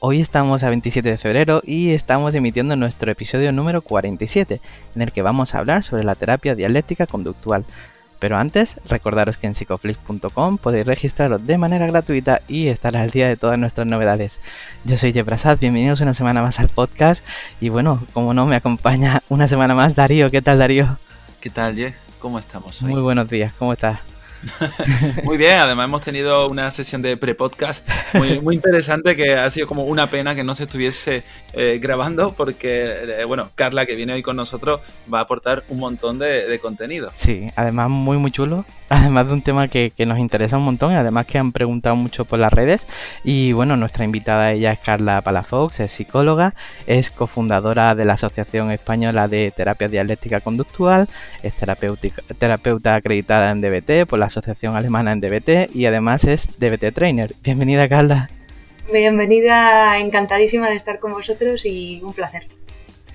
Hoy estamos a 27 de febrero y estamos emitiendo nuestro episodio número 47, en el que vamos a hablar sobre la terapia dialéctica conductual. Pero antes, recordaros que en psicoflix.com podéis registraros de manera gratuita y estar al día de todas nuestras novedades. Yo soy Jeprasad, bienvenidos una semana más al podcast. Y bueno, como no, me acompaña una semana más Darío. ¿Qué tal, Darío? ¿Qué tal, Je? ¿Cómo estamos hoy? Muy buenos días, ¿cómo estás? muy bien, además hemos tenido una sesión de pre-podcast muy, muy, interesante que ha sido como una pena que no se estuviese eh, grabando porque, eh, bueno, Carla que viene hoy con nosotros va a aportar un montón de, de contenido. Sí, además muy muy chulo además de un tema que, nos interesa un montón además que han preguntado mucho por las redes. Y bueno, nuestra invitada ella es Carla Palafox, es psicóloga, es cofundadora de la Asociación Española de Terapia Dialéctica Conductual, es terapeuta acreditada en DBT por la Asociación Alemana en DBT y además es DBT Trainer. Bienvenida Carla. Bienvenida, encantadísima de estar con vosotros y un placer.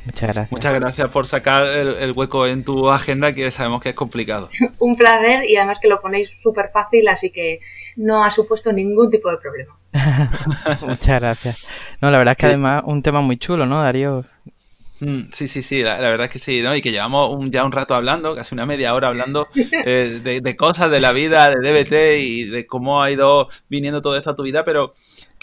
Muchas gracias. Muchas gracias por sacar el, hueco en tu agenda que sabemos que es complicado. Un placer y además que lo ponéis súper fácil, así que no ha supuesto ningún tipo de problema. Muchas gracias. No, la verdad es que además un tema muy chulo, ¿no, Darío? Mm, sí, sí, sí, la, verdad es que sí, ¿no? Y que llevamos ya un rato hablando, casi una media hora hablando eh, de, de, cosas de la vida, de DBT y de cómo ha ido viniendo todo esto a tu vida, pero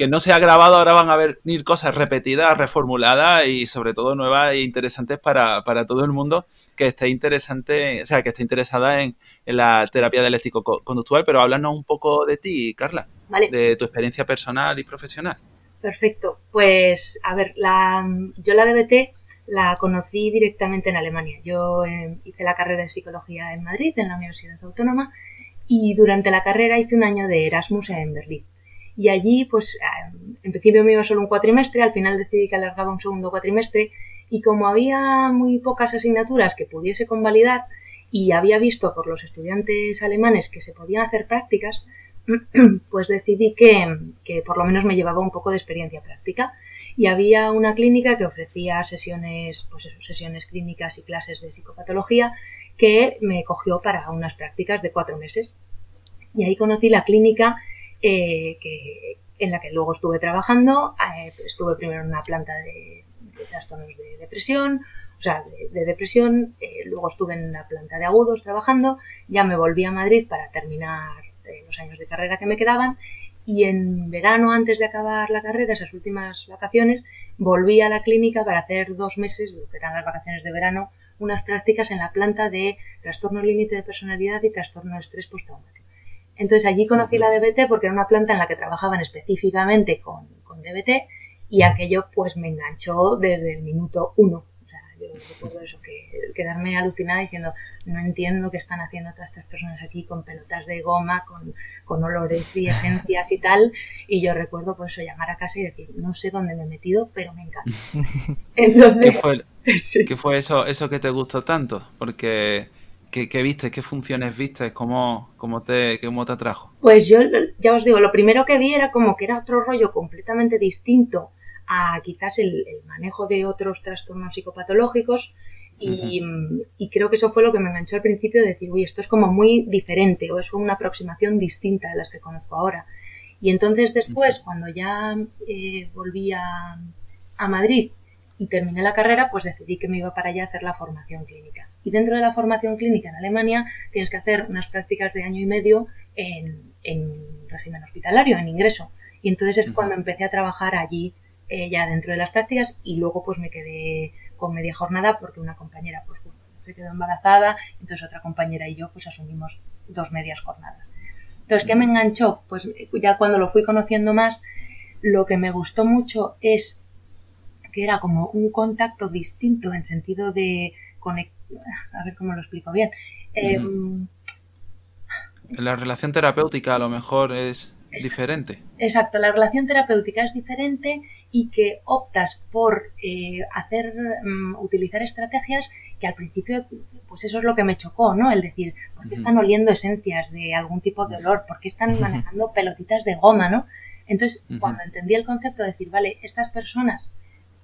que no se ha grabado, ahora van a venir cosas repetidas, reformuladas y sobre todo nuevas e interesantes para, todo el mundo que esté interesante, o sea, que esté interesada en, la terapia dialéctico conductual, pero háblanos un poco de ti, Carla, de tu experiencia personal y profesional. Perfecto. Pues, a ver, la, yo la DBT la conocí directamente en Alemania. Yo eh, hice la carrera de psicología en Madrid, en la Universidad Autónoma, y durante la carrera hice un año de Erasmus en Berlín. Y allí, pues, en principio me iba solo un cuatrimestre, al final decidí que alargaba un segundo cuatrimestre, y como había muy pocas asignaturas que pudiese convalidar, y había visto por los estudiantes alemanes que se podían hacer prácticas, pues decidí que, que por lo menos me llevaba un poco de experiencia práctica. Y había una clínica que ofrecía sesiones, pues sesiones clínicas y clases de psicopatología que me cogió para unas prácticas de cuatro meses. Y ahí conocí la clínica eh, que, en la que luego estuve trabajando. Eh, estuve primero en una planta de, trastornos de depresión, o sea, de, depresión, eh, luego estuve en una planta de agudos trabajando, ya me volví a Madrid para terminar los años de carrera que me quedaban y en verano, antes de acabar la carrera, esas últimas vacaciones, volví a la clínica para hacer dos meses, que eran las vacaciones de verano, unas prácticas en la planta de trastorno límite de personalidad y trastorno de estrés postraumático. Entonces allí conocí la DBT porque era una planta en la que trabajaban específicamente con, con DBT y aquello pues me enganchó desde el minuto uno. O sea, yo recuerdo eso, que quedarme alucinada diciendo, no entiendo qué están haciendo todas estas personas aquí con pelotas de goma, con, con olores y esencias y tal. Y yo recuerdo pues eso, llamar a casa y decir, no sé dónde me he metido, pero me encanta. Entonces, ¿Qué fue, ¿qué fue eso, eso que te gustó tanto? Porque ¿Qué, viste? ¿Qué funciones viste? ¿Cómo, cómo, te, ¿Cómo te atrajo? Pues yo ya os digo, lo primero que vi era como que era otro rollo completamente distinto a quizás el, manejo de otros trastornos psicopatológicos y, creo que eso fue lo que me enganchó al principio de decir, uy, esto es como muy diferente o es una aproximación distinta a las que conozco ahora. Y entonces después, cuando ya eh, volví a, a Madrid y terminé la carrera, pues decidí que me iba para allá a hacer la formación clínica. Y dentro de la formación clínica en Alemania tienes que hacer unas prácticas de año y medio en, régimen hospitalario, en ingreso. Y entonces es cuando empecé a trabajar allí eh, ya dentro de las prácticas y luego pues me quedé con media jornada porque una compañera pues se quedó embarazada, entonces otra compañera y yo pues asumimos dos medias jornadas. Entonces, ¿qué me enganchó? Pues ya cuando lo fui conociendo más, lo que me gustó mucho es que era como un contacto distinto en sentido de conectar, a ver cómo lo explico bien. Em, la relación terapéutica a lo mejor es diferente. Exacto, la relación terapéutica es diferente y que optas por eh, hacer mm, utilizar estrategias que al principio pues eso es lo que me chocó no el decir por qué están oliendo esencias de algún tipo de olor por qué están manejando pelotitas de goma no entonces cuando entendí el concepto de decir vale estas personas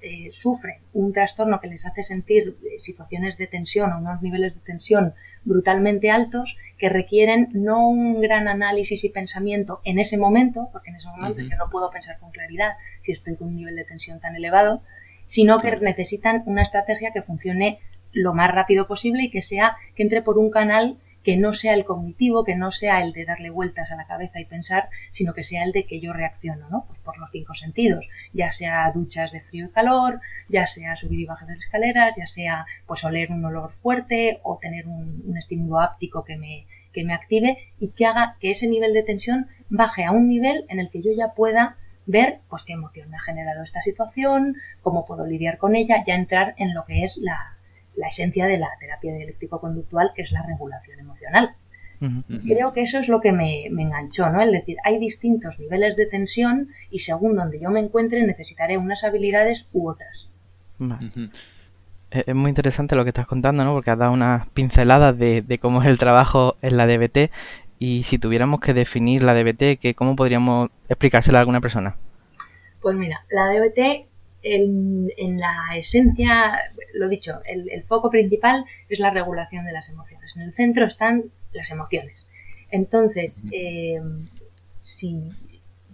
eh, sufren un trastorno que les hace sentir eh, situaciones de tensión o unos niveles de tensión brutalmente altos que requieren no un gran análisis y pensamiento en ese momento, porque en ese momento yo no puedo pensar con claridad si estoy con un nivel de tensión tan elevado, sino que necesitan una estrategia que funcione lo más rápido posible y que sea que entre por un canal que no sea el cognitivo, que no sea el de darle vueltas a la cabeza y pensar, sino que sea el de que yo reacciono, ¿no? Pues por los cinco sentidos, ya sea duchas de frío y calor, ya sea subir y bajar de escaleras, ya sea pues oler un olor fuerte o tener un, estímulo áptico que me, que me active y que haga que ese nivel de tensión baje a un nivel en el que yo ya pueda ver pues qué emoción me ha generado esta situación, cómo puedo lidiar con ella, ya entrar en lo que es la, la esencia de la terapia dialéctico-conductual, que es la regulación emocional. Creo que eso es lo que me, enganchó, ¿no? Es decir, hay distintos niveles de tensión y según donde yo me encuentre necesitaré unas habilidades u otras. Es muy interesante lo que estás contando, ¿no? Porque has dado unas pinceladas de, de, cómo es el trabajo en la DBT y si tuviéramos que definir la DBT, ¿cómo podríamos explicársela a alguna persona? Pues mira, la DBT en, la esencia, lo dicho, el, foco principal es la regulación de las emociones. En el centro están las emociones. Entonces, eh, si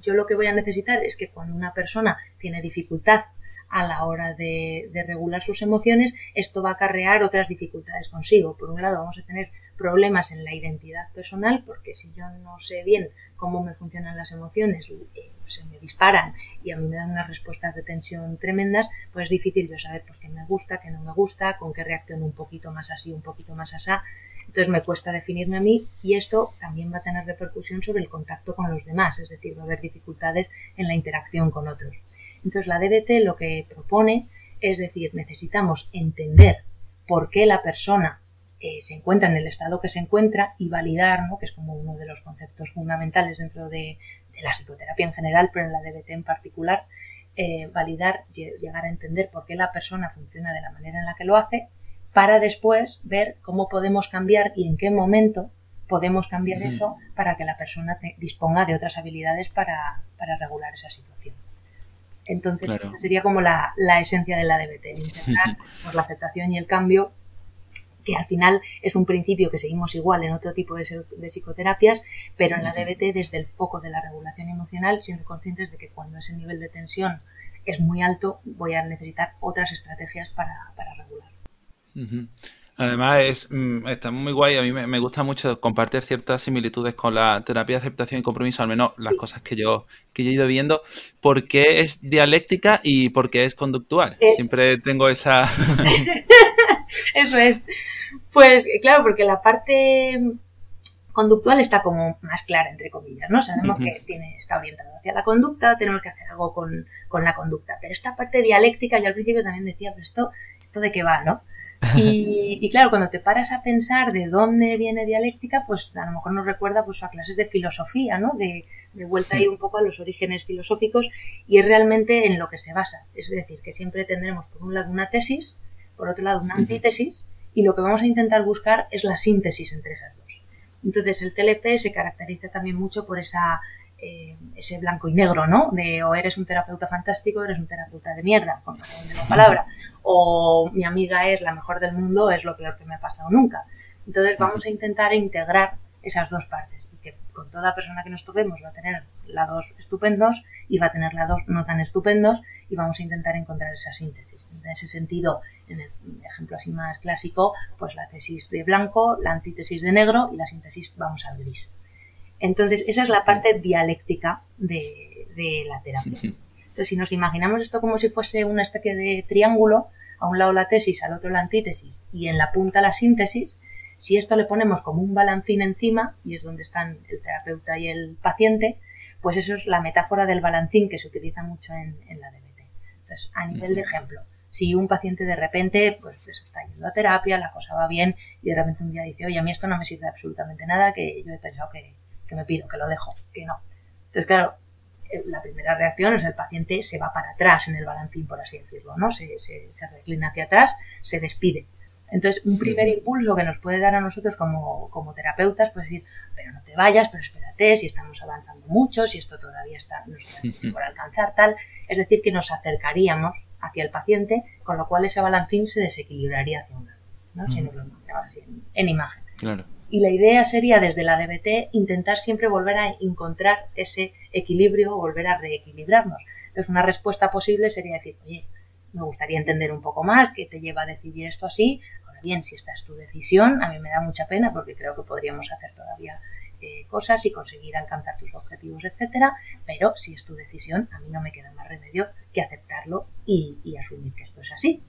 yo lo que voy a necesitar es que cuando una persona tiene dificultad a la hora de, de, regular sus emociones, esto va a acarrear otras dificultades consigo. Por un lado, vamos a tener problemas en la identidad personal, porque si yo no sé bien cómo me funcionan las emociones, eh, se me disparan y a mí me dan unas respuestas de tensión tremendas, pues es difícil yo saber por qué me gusta, qué no me gusta, con qué reacciono un poquito más así, un poquito más asá. Entonces me cuesta definirme a mí y esto también va a tener repercusión sobre el contacto con los demás, es decir, va a haber dificultades en la interacción con otros. Entonces la DBT lo que propone es decir, necesitamos entender por qué la persona eh, se encuentra en el estado que se encuentra y validar, ¿no? que es como uno de los conceptos fundamentales dentro de, la psicoterapia en general, pero en la DBT en particular, eh, validar, llegar a entender por qué la persona funciona de la manera en la que lo hace, para después ver cómo podemos cambiar y en qué momento podemos cambiar eso para que la persona disponga de otras habilidades para, regular esa situación. Entonces, sería como la, esencia de la DBT, intentar por la aceptación y el cambio que al final es un principio que seguimos igual en otro tipo de, psicoterapias, pero en la DBT desde el foco de la regulación emocional, siendo conscientes de que cuando ese nivel de tensión es muy alto, voy a necesitar otras estrategias para, regular. Además, es, mm, está muy guay. A mí me, gusta mucho compartir ciertas similitudes con la terapia de aceptación y compromiso, al menos las cosas que yo, que yo he ido viendo. porque es dialéctica y porque es conductual? Siempre tengo esa. Eso es. Pues claro, porque la parte conductual está como más clara, entre comillas, ¿no? Sabemos que tiene, está orientado hacia la conducta, tenemos que hacer algo con, la conducta. Pero esta parte dialéctica, yo al principio también decía, pero esto, esto de qué va, ¿no? Y, claro, cuando te paras a pensar de dónde viene dialéctica, pues a lo mejor nos recuerda pues a clases de filosofía, ¿no? De, de vuelta ahí un poco a los orígenes filosóficos y es realmente en lo que se basa. Es decir, que siempre tendremos por un lado una tesis, por otro lado una antítesis, y lo que vamos a intentar buscar es la síntesis entre esas dos. Entonces el TLP se caracteriza también mucho por esa, eh, ese blanco y negro, ¿no? De o eres un terapeuta fantástico o eres un terapeuta de mierda, con la palabra. O mi amiga es la mejor del mundo, es lo peor que me ha pasado nunca. Entonces vamos a intentar integrar esas dos partes y que con toda persona que nos topemos va a tener lados estupendos y va a tener lados no tan estupendos y vamos a intentar encontrar esa síntesis. En ese sentido, en el ejemplo así más clásico, pues la tesis de blanco, la antítesis de negro y la síntesis vamos al gris. Entonces, esa es la parte dialéctica de, de la terapia. Entonces, si nos imaginamos esto como si fuese una especie de triángulo, a un lado la tesis, al otro la antítesis y en la punta la síntesis, si esto le ponemos como un balancín encima, y es donde están el terapeuta y el paciente, pues eso es la metáfora del balancín que se utiliza mucho en, la DBT. Entonces, a nivel de ejemplo, si un paciente de repente pues, está yendo a terapia, la cosa va bien y de repente un día dice, oye, a mí esto no me sirve absolutamente nada, que yo he pensado que, me pido, que lo dejo, que no. Entonces, claro, eh, la primera reacción es el paciente se va para atrás en el balancín, por así decirlo, ¿no? Se, se, se reclina hacia atrás, se despide. Entonces, un primer impulso que nos puede dar a nosotros como, como terapeutas, pues decir, pero no te vayas, pero espérate, si estamos avanzando mucho, si esto todavía está, no está por alcanzar, tal. Es decir, que nos acercaríamos hacia el paciente, con lo cual ese balancín se desequilibraría hacia un lado, ¿no? Si nos lo así en, en imagen. Claro. Y la idea sería desde la DBT intentar siempre volver a encontrar ese equilibrio volver a reequilibrarnos. Entonces una respuesta posible sería decir, oye, me gustaría entender un poco más qué te lleva a decidir esto así. Ahora bien, si esta es tu decisión, a mí me da mucha pena porque creo que podríamos hacer todavía eh, cosas y conseguir alcanzar tus objetivos, etcétera. Pero si es tu decisión, a mí no me queda más remedio que aceptarlo y, y asumir que esto es así.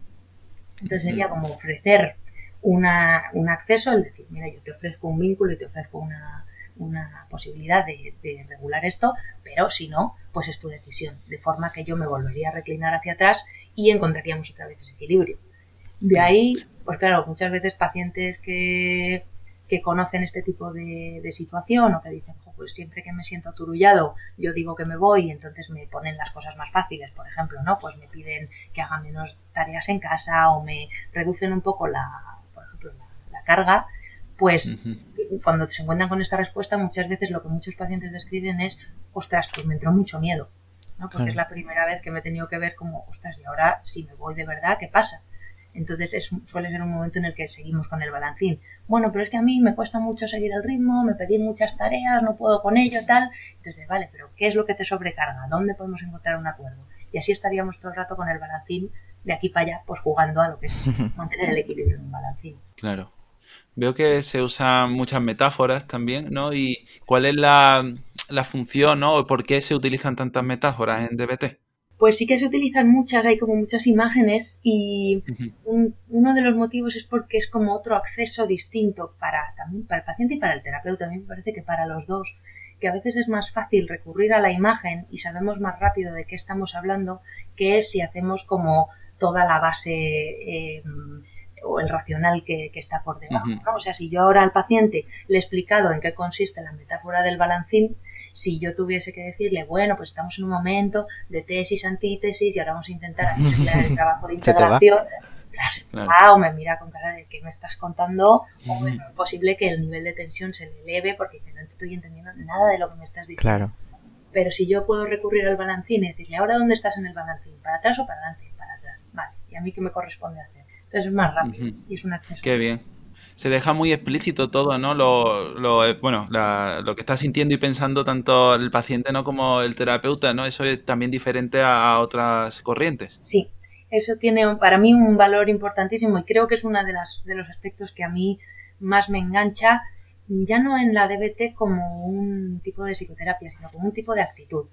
Entonces sería como ofrecer una, un acceso, el decir, mira, yo te ofrezco un vínculo y te ofrezco una, una posibilidad de, de, regular esto, pero si no, pues es tu decisión. De forma que yo me volvería a reclinar hacia atrás y encontraríamos otra vez ese equilibrio. De ahí, pues claro, muchas veces pacientes que, que conocen este tipo de, de situación o que dicen, pues siempre que me siento aturullado, yo digo que me voy y entonces me ponen las cosas más fáciles, por ejemplo, ¿no? Pues me piden que haga menos tareas en casa o me reducen un poco la, carga, pues uh -huh. cuando se encuentran con esta respuesta, muchas veces lo que muchos pacientes describen es, ostras, pues me entró mucho miedo, ¿no? Porque es la primera vez que me he tenido que ver como, ostras, y ahora si me voy de verdad, ¿qué pasa? Entonces es, suele ser un momento en el que seguimos con el balancín. Bueno, pero es que a mí me cuesta mucho seguir el ritmo, me pedí muchas tareas, no puedo con ello, tal. Entonces, vale, pero ¿qué es lo que te sobrecarga? ¿Dónde podemos encontrar un acuerdo? Y así estaríamos todo el rato con el balancín de aquí para allá, pues jugando a lo que es mantener el equilibrio en un balancín. Claro. Veo que se usan muchas metáforas también, ¿no? ¿Y cuál es la, la función, ¿no? ¿O por qué se utilizan tantas metáforas en DBT? Pues sí que se utilizan muchas, hay como muchas imágenes y un, uno de los motivos es porque es como otro acceso distinto para también para el paciente y para el terapeuta. A mí me parece que para los dos, que a veces es más fácil recurrir a la imagen y sabemos más rápido de qué estamos hablando que si hacemos como toda la base eh, o el racional que, que está por debajo. ¿no? O sea, si yo ahora al paciente le he explicado en qué consiste la metáfora del balancín, si yo tuviese que decirle, bueno, pues estamos en un momento de tesis, antítesis y ahora vamos a intentar hacer el trabajo de integración, claro, claro. o me mira con cara de que me estás contando, o bueno, es posible que el nivel de tensión se le eleve porque no estoy entendiendo nada de lo que me estás diciendo. Claro. Pero si yo puedo recurrir al balancín y decirle, ahora dónde estás en el balancín, para atrás o para adelante, para atrás, vale, y a mí qué me corresponde hacer. Entonces es más rápido uh -huh. y es un acceso. Qué bien se deja muy explícito todo, ¿no? Lo, eh, bueno, la, lo que está sintiendo y pensando tanto el paciente, ¿no? Como el terapeuta, ¿no? Eso es también diferente a, a otras corrientes. Sí, eso tiene para mí un valor importantísimo y creo que es uno de, las, de los aspectos que a mí más me engancha, ya no en la DBT como un tipo de psicoterapia, sino como un tipo de actitud.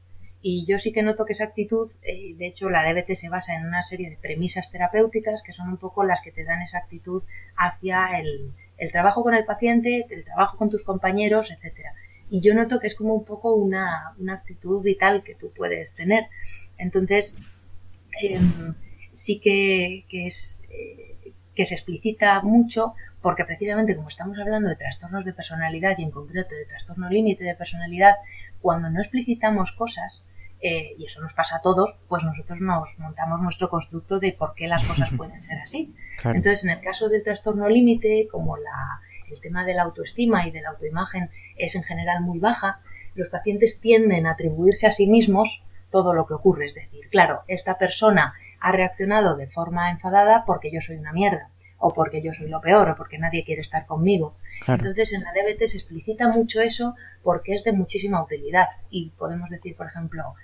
Y yo sí que noto que esa actitud, eh, de hecho la DBT se basa en una serie de premisas terapéuticas que son un poco las que te dan esa actitud hacia el, el trabajo con el paciente, el trabajo con tus compañeros, etcétera. Y yo noto que es como un poco una, una actitud vital que tú puedes tener. Entonces, eh, sí que, que es eh, que se explicita mucho porque precisamente como estamos hablando de trastornos de personalidad y en concreto de trastorno límite de personalidad, cuando no explicitamos cosas, eh, y eso nos pasa a todos, pues nosotros nos montamos nuestro constructo de por qué las cosas pueden ser así. Claro. Entonces, en el caso del trastorno límite, como la, el tema de la autoestima y de la autoimagen es en general muy baja, los pacientes tienden a atribuirse a sí mismos todo lo que ocurre. Es decir, claro, esta persona ha reaccionado de forma enfadada porque yo soy una mierda, o porque yo soy lo peor, o porque nadie quiere estar conmigo. Claro. Entonces, en la DBT se explicita mucho eso porque es de muchísima utilidad. Y podemos decir, por ejemplo,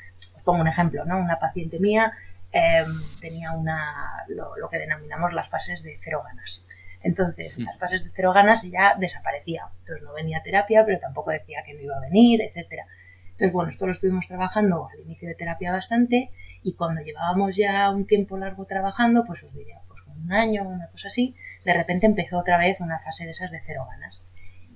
pongo un ejemplo, ¿no? Una paciente mía eh, tenía una, lo, lo, que denominamos las fases de cero ganas. Entonces, las fases de cero ganas ya desaparecía. Entonces, no venía a terapia, pero tampoco decía que no iba a venir, etcétera. Entonces, bueno, esto lo estuvimos trabajando al inicio de terapia bastante y cuando llevábamos ya un tiempo largo trabajando, pues os diría, pues un año, una cosa así, de repente empezó otra vez una fase de esas de cero ganas.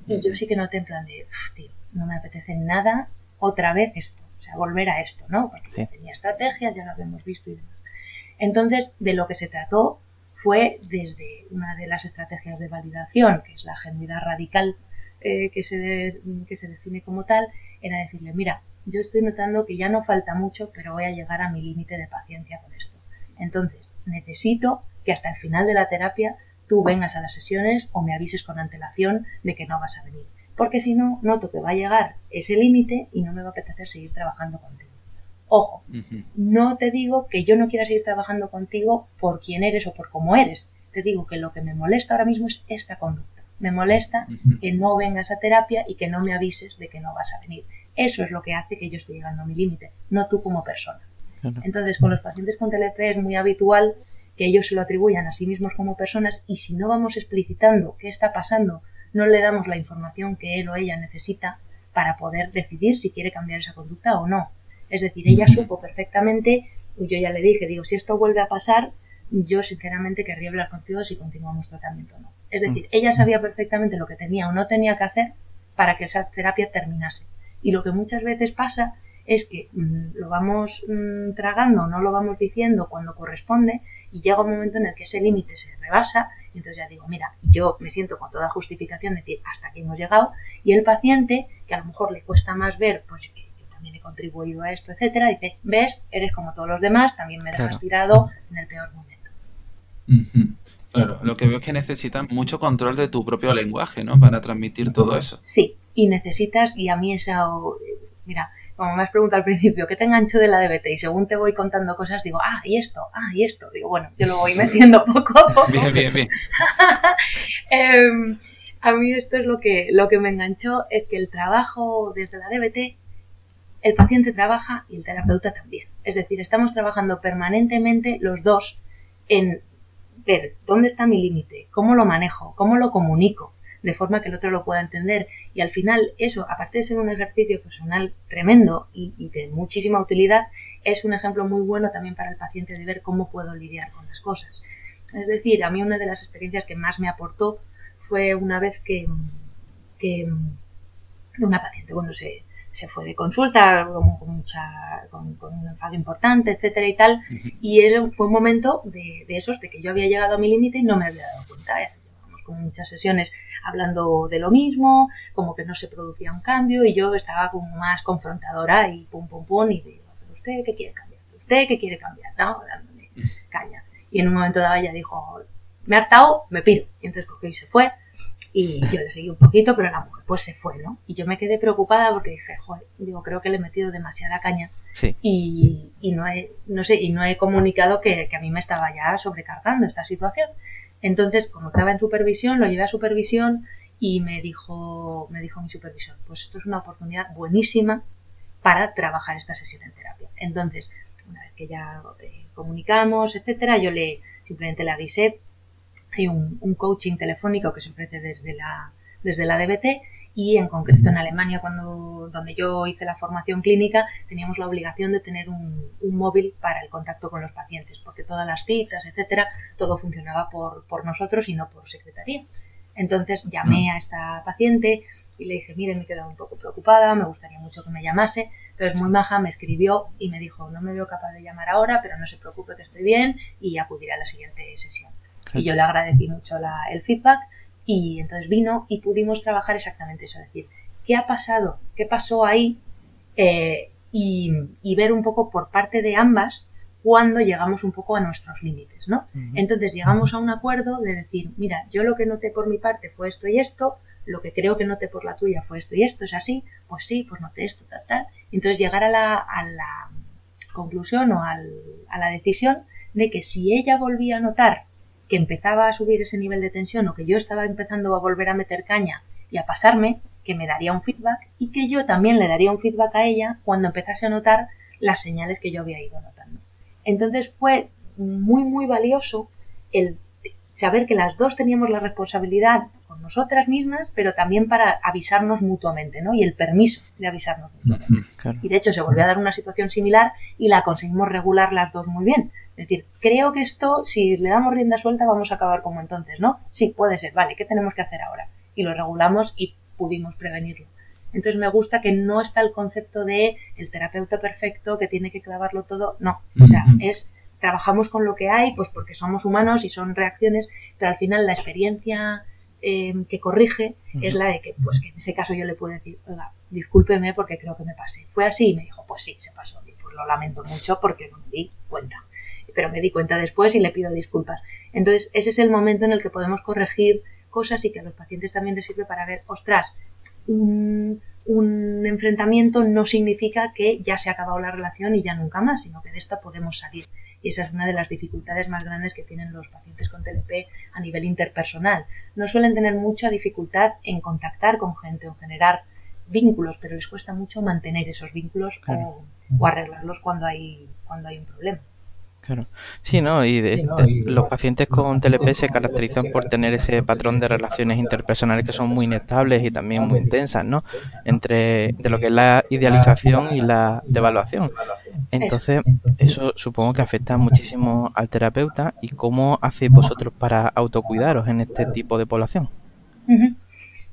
Y yo sí que noté en plan de, tío, no me apetece nada otra vez esto sea, volver a esto, ¿no? Porque sí. tenía estrategias, ya lo habíamos visto y demás. Entonces, de lo que se trató fue desde una de las estrategias de validación, que es la genuidad radical, eh, que, se de, que se define como tal, era decirle, mira, yo estoy notando que ya no falta mucho, pero voy a llegar a mi límite de paciencia con esto. Entonces, necesito que hasta el final de la terapia tú vengas a las sesiones o me avises con antelación de que no vas a venir. Porque si no, noto que va a llegar ese límite y no me va a apetecer seguir trabajando contigo. Ojo, no te digo que yo no quiera seguir trabajando contigo por quién eres o por cómo eres. Te digo que lo que me molesta ahora mismo es esta conducta. Me molesta que no vengas a terapia y que no me avises de que no vas a venir. Eso es lo que hace que yo esté llegando a mi límite, no tú como persona. Entonces, con los pacientes con TLP es muy habitual que ellos se lo atribuyan a sí mismos como personas y si no vamos explicitando qué está pasando, no le damos la información que él o ella necesita para poder decidir si quiere cambiar esa conducta o no. Es decir, ella supo perfectamente, y yo ya le dije, digo, si esto vuelve a pasar, yo sinceramente querría hablar contigo si continuamos tratamiento o no. Es decir, ella sabía perfectamente lo que tenía o no tenía que hacer para que esa terapia terminase. Y lo que muchas veces pasa es que mm, lo vamos mm, tragando, no lo vamos diciendo cuando corresponde y llega un momento en el que ese límite se rebasa y entonces ya digo, mira, yo me siento con toda justificación de decir hasta aquí hemos llegado y el paciente, que a lo mejor le cuesta más ver, pues que yo también he contribuido a esto, etcétera, dice, ves, eres como todos los demás, también me dejas tirado en el peor momento. Claro, lo que veo es que necesitas mucho control de tu propio lenguaje, ¿no? Para transmitir todo eso. Sí, y necesitas, y a mí esa, mira, como me has preguntado al principio, ¿qué te engancho de la DBT? Y según te voy contando cosas, digo, ah, y esto, ah, y esto. Digo, bueno, yo lo voy metiendo poco a poco. Bien, bien, bien. Em, a mí esto es lo que, lo que me enganchó, es que el trabajo desde la DBT, el paciente trabaja y el terapeuta también. Es decir, estamos trabajando permanentemente los dos en ver dónde está mi límite, cómo lo manejo, cómo lo comunico, de forma que el otro lo pueda entender. Y al final eso, aparte de ser un ejercicio personal tremendo y, de muchísima utilidad, es un ejemplo muy bueno también para el paciente de ver cómo puedo lidiar con las cosas. Es decir, a mí una de las experiencias que más me aportó fue una vez que, que una paciente, bueno, se, se fue de consulta con, mucha, con, un enfado importante, etcétera y tal, y fue un momento de, de, esos, de que yo había llegado a mi límite y no me había dado cuenta. Con muchas sesiones hablando de lo mismo, como que no se producía un cambio y yo estaba como más confrontadora y pum, pum, pum, y digo, usted qué quiere cambiar? ¿Usted qué quiere cambiar? ¿No? Dándome caña. Y en un momento dado ella dijo, me ha hartado, me pido. Y entonces cogió y se fue. Y yo le seguí un poquito, pero la mujer pues se fue, ¿no? Y yo me quedé preocupada porque dije, joder, digo, creo que le he metido demasiada caña. Sí. Y, y, no he, no sé, y no he comunicado que, que, a mí me estaba ya sobrecargando esta situación. Entonces, como estaba en supervisión, lo llevé a supervisión y me dijo, me dijo mi supervisor, pues esto es una oportunidad buenísima para trabajar esta sesión en terapia. Entonces, una vez que ya eh, comunicamos, etcétera, yo le simplemente le avisé. Hay un, un, coaching telefónico que se ofrece desde la, desde la DBT y en concreto en Alemania, cuando, donde yo hice la formación clínica, teníamos la obligación de tener un, un, móvil para el contacto con los pacientes, porque todas las citas, etcétera, todo funcionaba por, por nosotros y no por secretaría. Entonces llamé a esta paciente y le dije, mire, me he quedado un poco preocupada, me gustaría mucho que me llamase. Entonces muy maja me escribió y me dijo, no me veo capaz de llamar ahora, pero no se preocupe que estoy bien y acudiré a la siguiente sesión. Y yo le agradecí mucho la, el feedback y entonces vino y pudimos trabajar exactamente eso, es decir, ¿qué ha pasado? ¿Qué pasó ahí? Eh, y, y, ver un poco por parte de ambas cuando llegamos un poco a nuestros límites, ¿no? Uh -huh. Entonces llegamos a un acuerdo de decir, mira, yo lo que noté por mi parte fue esto y esto, lo que creo que noté por la tuya fue esto y esto, es así, pues sí, pues noté esto, tal, tal. Entonces llegar a la, a la conclusión o al, a la decisión de que si ella volvía a notar que empezaba a subir ese nivel de tensión o que yo estaba empezando a volver a meter caña y a pasarme, que me daría un feedback y que yo también le daría un feedback a ella cuando empezase a notar las señales que yo había ido notando. Entonces fue muy, muy valioso el saber que las dos teníamos la responsabilidad con nosotras mismas, pero también para avisarnos mutuamente, ¿no? Y el permiso de avisarnos mutuamente. Claro. Y de hecho se volvió a dar una situación similar y la conseguimos regular las dos muy bien. Es decir, creo que esto, si le damos rienda suelta, vamos a acabar como entonces, ¿no? Sí, puede ser, vale, ¿qué tenemos que hacer ahora? Y lo regulamos y pudimos prevenirlo. Entonces me gusta que no está el concepto de el terapeuta perfecto que tiene que clavarlo todo, no, o sea, es trabajamos con lo que hay, pues porque somos humanos y son reacciones, pero al final la experiencia eh, que corrige uh -huh. es la de que, pues que en ese caso yo le puedo decir, oiga, discúlpeme porque creo que me pasé. Fue así y me dijo, pues sí, se pasó. Y pues lo lamento mucho porque no me di cuenta. Pero me di cuenta después y le pido disculpas. Entonces, ese es el momento en el que podemos corregir cosas y que a los pacientes también les sirve para ver, ostras, un, un enfrentamiento no significa que ya se ha acabado la relación y ya nunca más, sino que de esta podemos salir. Y esa es una de las dificultades más grandes que tienen los pacientes con TLP a nivel interpersonal. No suelen tener mucha dificultad en contactar con gente o generar vínculos, pero les cuesta mucho mantener esos vínculos o, o, arreglarlos cuando hay, cuando hay un problema. Claro. Sí, ¿no? Y, de, los pacientes con TLP se caracterizan por tener ese patrón de relaciones interpersonales que son muy inestables y también muy intensas, ¿no? Entre de lo que es la idealización y la devaluación. Entonces, eso supongo que afecta muchísimo al terapeuta. ¿Y cómo hacéis vosotros para autocuidaros en este tipo de población?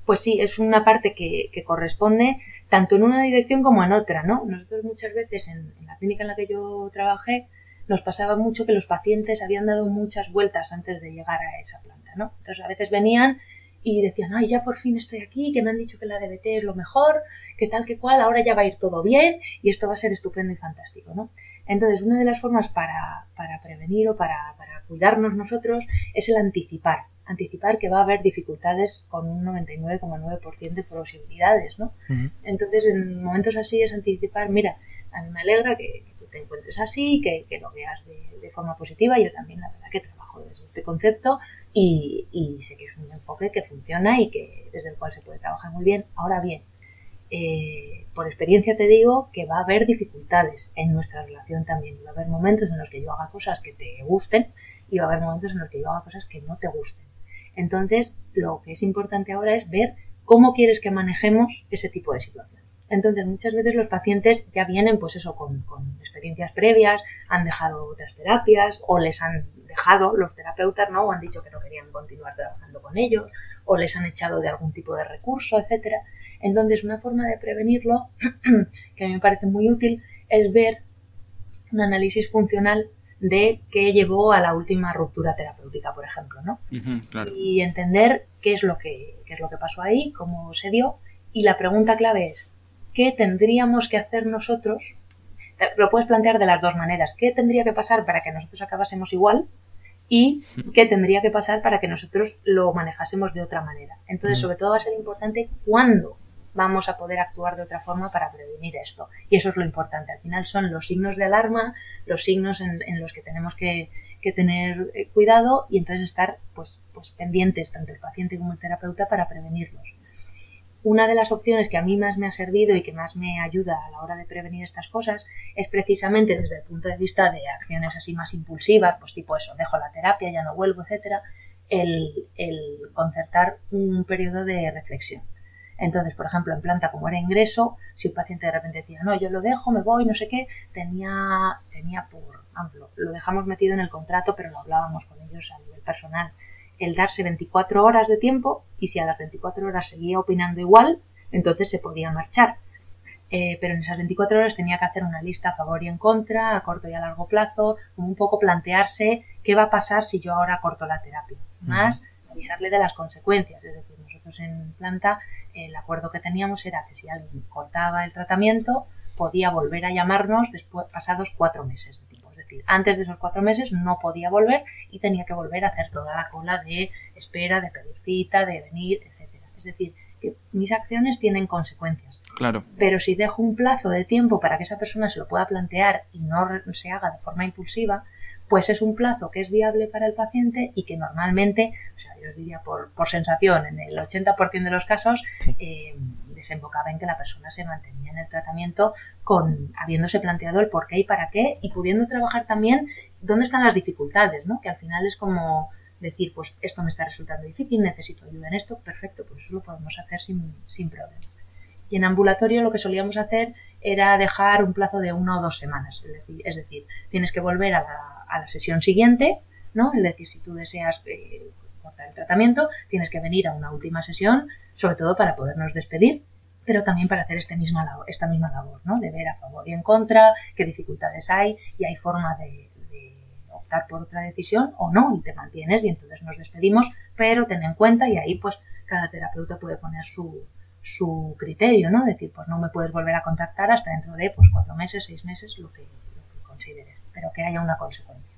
Pues sí, es una parte que, que, corresponde tanto en una dirección como en otra, ¿no? Nosotros muchas veces en, en la clínica en la que yo trabajé, nos pasaba mucho que los pacientes habían dado muchas vueltas antes de llegar a esa planta, ¿no? Entonces a veces venían y decían, ay, ya por fin estoy aquí, que me han dicho que la DBT es lo mejor, que tal que cual, ahora ya va a ir todo bien y esto va a ser estupendo y fantástico, ¿no? Entonces, una de las formas para, para prevenir o para, para cuidarnos nosotros es el anticipar. Anticipar que va a haber dificultades con un 99,9% de posibilidades, ¿no? Entonces, en momentos así es anticipar, mira, a mí me alegra que, que te encuentres así, que, lo veas de, forma positiva. Yo también, la verdad, que trabajo desde este concepto y, sé que es un enfoque que funciona y que desde el cual se puede trabajar muy bien. Ahora bien, eh, por experiencia te digo que va a haber dificultades en nuestra relación también. Va a haber momentos en los que yo haga cosas que te gusten y va a haber momentos en los que yo haga cosas que no te gusten. Entonces, lo que es importante ahora es ver cómo quieres que manejemos ese tipo de situación. Entonces, muchas veces los pacientes ya vienen, pues eso, con, con experiencias previas, han dejado otras terapias o les han dejado los terapeutas, ¿no? O han dicho que no querían continuar trabajando con ellos o les han echado de algún tipo de recurso, etcétera. Entonces, una forma de prevenirlo, que a mí me parece muy útil, es ver un análisis funcional de qué llevó a la última ruptura terapéutica, por ejemplo, ¿no? Uh -huh, claro. Y entender qué es lo que qué es lo que pasó ahí, cómo se dio, y la pregunta clave es ¿qué tendríamos que hacer nosotros? Lo puedes plantear de las dos maneras. ¿Qué tendría que pasar para que nosotros acabásemos igual? y qué tendría que pasar para que nosotros lo manejásemos de otra manera. Entonces, sobre todo va a ser importante cuándo vamos a poder actuar de otra forma para prevenir esto. Y eso es lo importante. Al final son los signos de alarma, los signos en, en los que tenemos que, que tener eh, cuidado y entonces estar pues, pues pendientes, tanto el paciente como el terapeuta, para prevenirlos. Una de las opciones que a mí más me ha servido y que más me ayuda a la hora de prevenir estas cosas es precisamente desde el punto de vista de acciones así más impulsivas, pues tipo eso, dejo la terapia, ya no vuelvo, etcétera, el, el concertar un periodo de reflexión. Entonces, por ejemplo, en planta como era ingreso, si un paciente de repente decía, no, yo lo dejo, me voy, no sé qué, tenía, tenía por ejemplo, lo dejamos metido en el contrato, pero lo hablábamos con ellos a nivel personal, el darse 24 horas de tiempo y si a las 24 horas seguía opinando igual, entonces se podía marchar. Eh, pero en esas 24 horas tenía que hacer una lista a favor y en contra, a corto y a largo plazo, como un poco plantearse qué va a pasar si yo ahora corto la terapia. Más avisarle de las consecuencias, es decir, nosotros en planta el acuerdo que teníamos era que si alguien cortaba el tratamiento podía volver a llamarnos después pasados cuatro meses decir, antes de esos cuatro meses no podía volver y tenía que volver a hacer toda la cola de espera, de pedir cita, de venir, etcétera. Es decir, que mis acciones tienen consecuencias. Claro. Pero si dejo un plazo de tiempo para que esa persona se lo pueda plantear y no se haga de forma impulsiva, pues es un plazo que es viable para el paciente y que normalmente, o sea, yo os diría por, por sensación, en el 80% de los casos, sí. eh, desembocaba en que la persona se mantenía en el tratamiento con habiéndose planteado el por qué y para qué y pudiendo trabajar también dónde están las dificultades, ¿no? Que al final es como decir, pues esto me está resultando difícil, necesito ayuda en esto, perfecto, pues eso lo podemos hacer sin, sin problema. Y en ambulatorio lo que solíamos hacer era dejar un plazo de una o dos semanas, es decir, es decir tienes que volver a la, a la sesión siguiente, ¿no? Es decir, si tú deseas eh, cortar el tratamiento, tienes que venir a una última sesión, sobre todo para podernos despedir, pero también para hacer este misma labor, esta misma labor, ¿no? De ver a favor y en contra, qué dificultades hay y hay forma de, de optar por otra decisión o no, y te mantienes y entonces nos despedimos, pero ten en cuenta y ahí pues cada terapeuta puede poner su, su criterio, ¿no? Decir, pues no me puedes volver a contactar hasta dentro de pues cuatro meses, seis meses, lo que, consideres, pero que haya una consecuencia.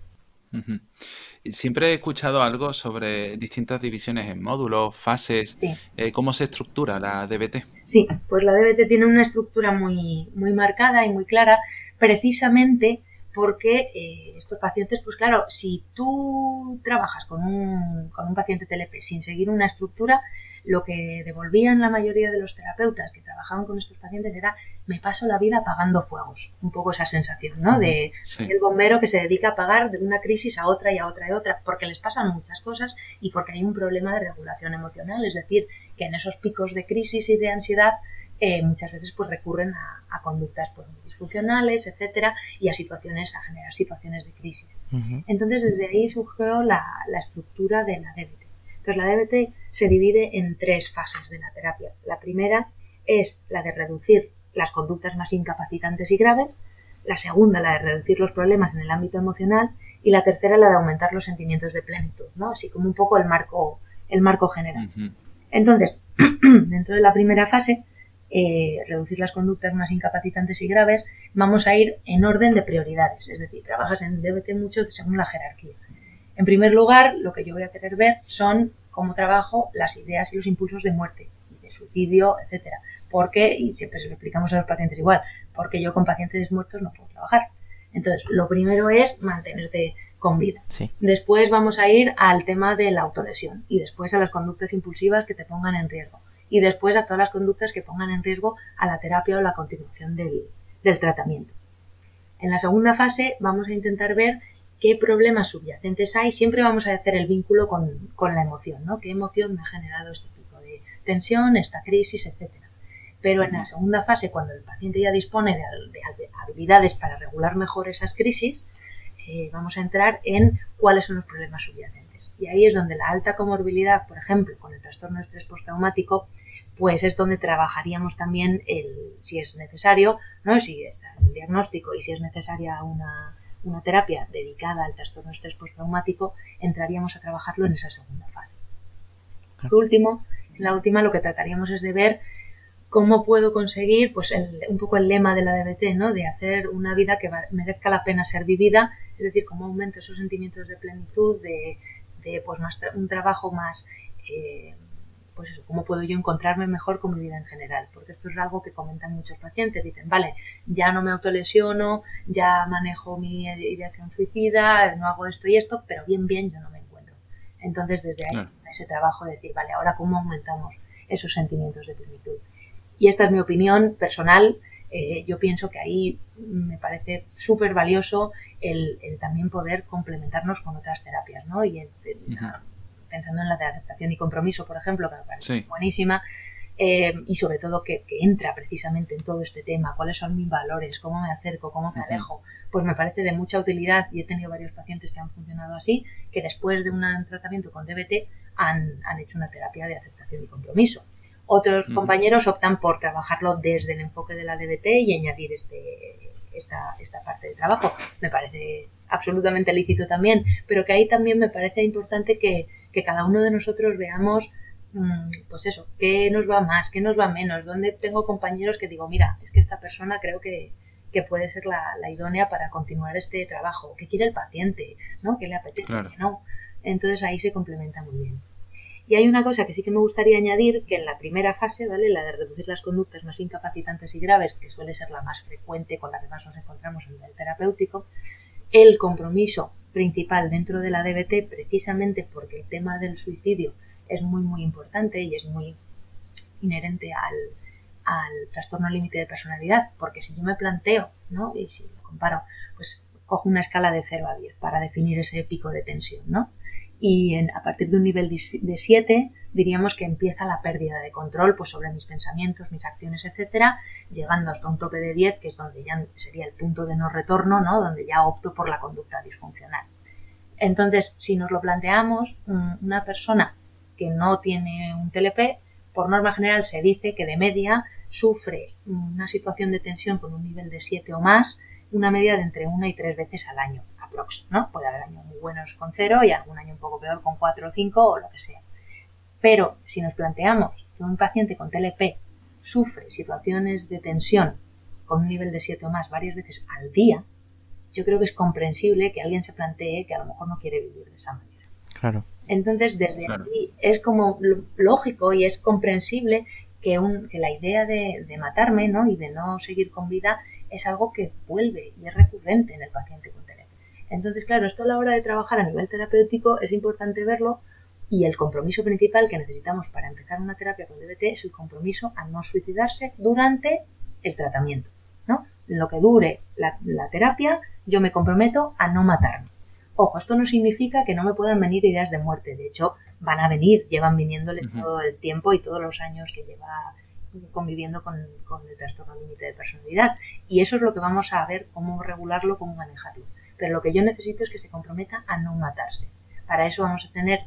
Siempre he escuchado algo sobre distintas divisiones en módulos, fases, eh, cómo se estructura la DBT. Sí, pues la DBT tiene una estructura muy, muy marcada y muy clara, precisamente porque eh, estos pacientes, pues claro, si tú trabajas con un, con un paciente TLP sin seguir una estructura, lo que devolvían la mayoría de los terapeutas que trabajaban con estos pacientes era me paso la vida apagando fuegos. Un poco esa sensación, ¿no? De el bombero que se dedica a apagar de una crisis a otra y a otra y a otra, porque les pasan muchas cosas y porque hay un problema de regulación emocional. Es decir, que en esos picos de crisis y de ansiedad eh, muchas veces pues recurren a, conductas pues, funcionales, etcétera, y a situaciones, a generar situaciones de crisis. Entonces, desde ahí surgió la, la, estructura de la DBT. Entonces, la DBT se divide en tres fases de la terapia. La primera es la de reducir las conductas más incapacitantes y graves, la segunda la de reducir los problemas en el ámbito emocional y la tercera la de aumentar los sentimientos de plenitud, ¿no? Así como un poco el marco, el marco general. Entonces, dentro de la primera fase, eh, reducir las conductas más incapacitantes y graves, vamos a ir en orden de prioridades. Es decir, trabajas en DBT mucho según la jerarquía. En primer lugar, lo que yo voy a querer ver son cómo trabajo las ideas y los impulsos de muerte, de suicidio, etcétera. Porque, y siempre se lo explicamos a los pacientes igual, porque yo con pacientes muertos no puedo trabajar. Entonces, lo primero es mantenerte con vida. Después vamos a ir al tema de la autolesión y después a las conductas impulsivas que te pongan en riesgo y después a todas las conductas que pongan en riesgo a la terapia o la continuación del, tratamiento. En la segunda fase vamos a intentar ver qué problemas subyacentes hay. Siempre vamos a hacer el vínculo con, la emoción, ¿no? ¿Qué emoción me ha generado este tipo de tensión, esta crisis, etcétera? Pero en la segunda fase, cuando el paciente ya dispone de, habilidades para regular mejor esas crisis, eh, vamos a entrar en cuáles son los problemas subyacentes. Y ahí es donde la alta comorbilidad, por ejemplo, con el trastorno de estrés postraumático, pues es donde trabajaríamos también el, si es necesario, ¿no? si está el diagnóstico y si es necesaria una, una terapia dedicada al trastorno de estrés postraumático, entraríamos a trabajarlo en esa segunda fase. Por último, en la última lo que trataríamos es de ver cómo puedo conseguir pues un poco el lema de la DBT, ¿no? De hacer una vida que merezca la pena ser vivida, es decir, cómo aumento esos sentimientos de plenitud, de, pues un trabajo más eh, pues eso, cómo puedo yo encontrarme mejor con mi vida en general, porque esto es algo que comentan muchos pacientes, dicen, vale, ya no me autolesiono, ya manejo mi ideación suicida, no hago esto y esto, pero bien, bien yo no me encuentro. Entonces, desde ahí, ese trabajo de decir, vale, ahora cómo aumentamos esos sentimientos de plenitud. Y esta es mi opinión personal, eh, yo pienso que ahí me parece súper valioso el, también poder complementarnos con otras terapias, ¿no? Y pensando en la de aceptación y compromiso, por ejemplo, que me parece buenísima, eh, y sobre todo que, entra precisamente en todo este tema, cuáles son mis valores, cómo me acerco, cómo me alejo, pues me parece de mucha utilidad y he tenido varios pacientes que han funcionado así, que después de un tratamiento con DBT han, han hecho una terapia de aceptación y compromiso. Otros compañeros optan por trabajarlo desde el enfoque de la DBT y añadir este, esta, esta parte de trabajo. Me parece absolutamente lícito también, pero que ahí también me parece importante que, cada uno de nosotros veamos, mm, pues eso, qué nos va más, qué nos va menos, dónde tengo compañeros que digo, mira, es que esta persona creo que, puede ser la, idónea para continuar este trabajo, qué quiere el paciente, ¿no? ¿Qué le apetece? ¿no? Entonces ahí se complementa muy bien. Y hay una cosa que sí que me gustaría añadir, que en la primera fase, ¿vale? La de reducir las conductas más incapacitantes y graves, que suele ser la más frecuente con la que más nos encontramos en el terapéutico, el compromiso principal dentro de la DBT, precisamente porque el tema del suicidio es muy, muy importante y es muy inherente al, al trastorno límite de personalidad, porque si yo me planteo, ¿no? Y si lo comparo, pues cojo una escala de 0 a 10 para definir ese pico de tensión, ¿no? Y a partir de un nivel de 7 diríamos que empieza la pérdida de control pues, sobre mis pensamientos, mis acciones, etcétera, llegando hasta un tope de 10, que es donde ya sería el punto de no retorno, ¿no? donde ya opto por la conducta disfuncional. Entonces, si nos lo planteamos, una persona que no tiene un TLP, por norma general se dice que de media sufre una situación de tensión con un nivel de 7 o más, una media de entre una y tres veces al año. ¿No? Puede haber años muy buenos con cero y algún año un poco peor con cuatro o cinco o lo que sea. Pero si nos planteamos que un paciente con TLP sufre situaciones de tensión con un nivel de 7 o más varias veces al día, yo creo que es comprensible que alguien se plantee que a lo mejor no quiere vivir de esa manera. Claro. Entonces, desde aquí es como lógico y es comprensible que, un, que la idea de, de, matarme ¿no? y de no seguir con vida es algo que vuelve y es recurrente en el paciente con TLP. Entonces, claro, esto a la hora de trabajar a nivel terapéutico es importante verlo y el compromiso principal que necesitamos para empezar una terapia con DBT es el compromiso a no suicidarse durante el tratamiento. ¿no? Lo que dure la, la terapia, yo me comprometo a no matarme. Ojo, esto no significa que no me puedan venir ideas de muerte. De hecho, van a venir, llevan viniéndole todo el tiempo y todos los años que lleva conviviendo con, el trastorno límite de personalidad. Y eso es lo que vamos a ver cómo regularlo, cómo manejarlo. Pero lo que yo necesito es que se comprometa a no matarse. Para eso vamos a tener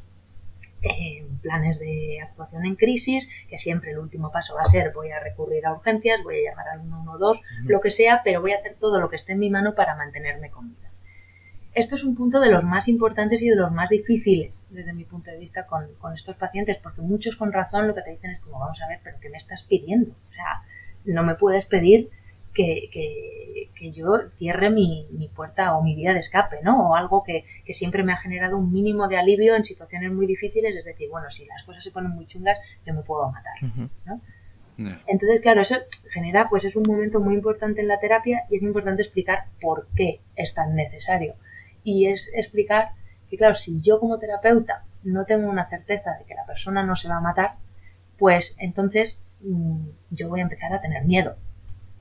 eh, planes de actuación en crisis, que siempre el último paso va a ser voy a recurrir a urgencias, voy a llamar al 112, lo que sea, pero voy a hacer todo lo que esté en mi mano para mantenerme con vida. Esto es un punto de los más importantes y de los más difíciles desde mi punto de vista con, estos pacientes, porque muchos con razón lo que te dicen es como, vamos a ver, pero ¿qué me estás pidiendo? O sea, no me puedes pedir que, yo cierre mi, puerta o mi vía de escape, ¿no? O algo que, siempre me ha generado un mínimo de alivio en situaciones muy difíciles, es decir, bueno, si las cosas se ponen muy chungas, yo me puedo matar, ¿no? Entonces, claro, eso genera, pues es un momento muy importante en la terapia y es importante explicar por qué es tan necesario y es explicar que, claro, si yo como terapeuta no tengo una certeza de que la persona no se va a matar, pues entonces mm, yo voy a empezar a tener miedo.